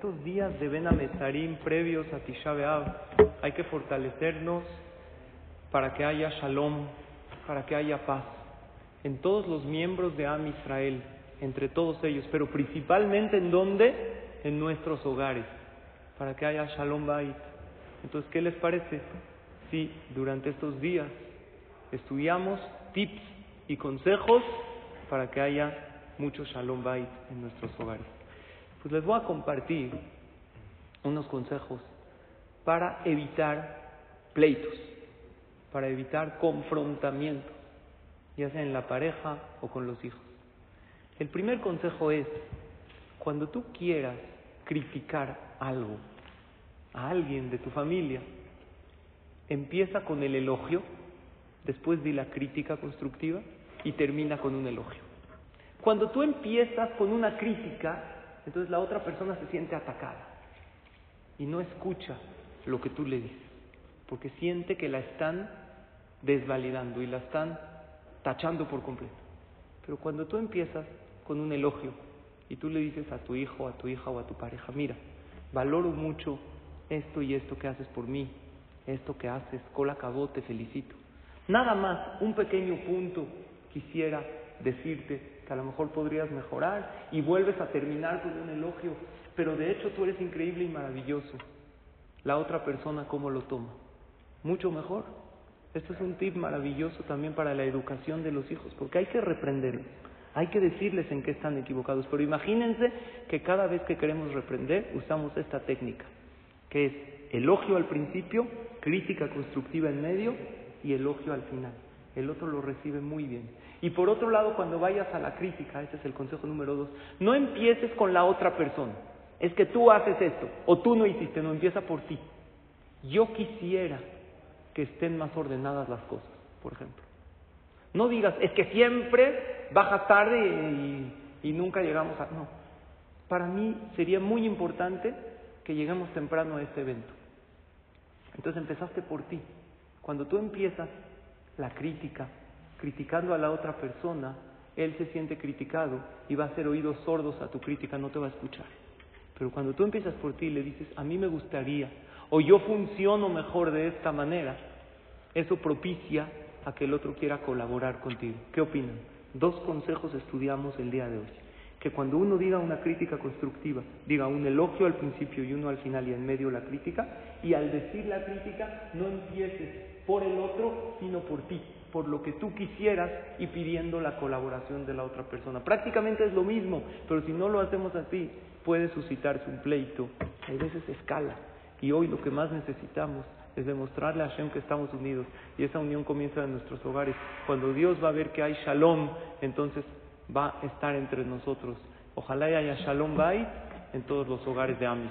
Estos días de Ben previos a Tisha B'Av hay que fortalecernos para que haya shalom, para que haya paz en todos los miembros de Am Israel, entre todos ellos, pero principalmente en donde? En nuestros hogares, para que haya shalom bait. Entonces, ¿qué les parece? Si durante estos días estudiamos tips y consejos para que haya mucho shalom bait en nuestros hogares. Pues les voy a compartir unos consejos para evitar pleitos, para evitar confrontamiento, ya sea en la pareja o con los hijos. El primer consejo es, cuando tú quieras criticar algo a alguien de tu familia, empieza con el elogio, después di la crítica constructiva y termina con un elogio. Cuando tú empiezas con una crítica, entonces la otra persona se siente atacada y no escucha lo que tú le dices, porque siente que la están desvalidando y la están tachando por completo. Pero cuando tú empiezas con un elogio y tú le dices a tu hijo, a tu hija o a tu pareja, mira, valoro mucho esto y esto que haces por mí, esto que haces, cola acabó, te felicito. Nada más, un pequeño punto quisiera decirte a lo mejor podrías mejorar y vuelves a terminar con un elogio, pero de hecho tú eres increíble y maravilloso. La otra persona, ¿cómo lo toma? Mucho mejor. Esto es un tip maravilloso también para la educación de los hijos, porque hay que reprenderlos, hay que decirles en qué están equivocados, pero imagínense que cada vez que queremos reprender usamos esta técnica, que es elogio al principio, crítica constructiva en medio y elogio al final. El otro lo recibe muy bien. Y por otro lado, cuando vayas a la crítica, ese es el consejo número dos, no empieces con la otra persona. Es que tú haces esto, o tú no hiciste, no empieza por ti. Yo quisiera que estén más ordenadas las cosas, por ejemplo. No digas, es que siempre bajas tarde y, y nunca llegamos a... No, para mí sería muy importante que lleguemos temprano a este evento. Entonces empezaste por ti. Cuando tú empiezas la crítica, criticando a la otra persona, él se siente criticado y va a hacer oídos sordos a tu crítica, no te va a escuchar. Pero cuando tú empiezas por ti y le dices, a mí me gustaría, o yo funciono mejor de esta manera, eso propicia a que el otro quiera colaborar contigo. ¿Qué opinan? Dos consejos estudiamos el día de hoy. Que cuando uno diga una crítica constructiva, diga un elogio al principio y uno al final y en medio la crítica, y al decir la crítica no empieces por el otro, sino por ti por lo que tú quisieras y pidiendo la colaboración de la otra persona. Prácticamente es lo mismo, pero si no lo hacemos así, puede suscitarse un pleito. A veces escala. Y hoy lo que más necesitamos es demostrarle a Hashem que estamos unidos. Y esa unión comienza en nuestros hogares. Cuando Dios va a ver que hay shalom, entonces va a estar entre nosotros. Ojalá haya shalom bait en todos los hogares de Am.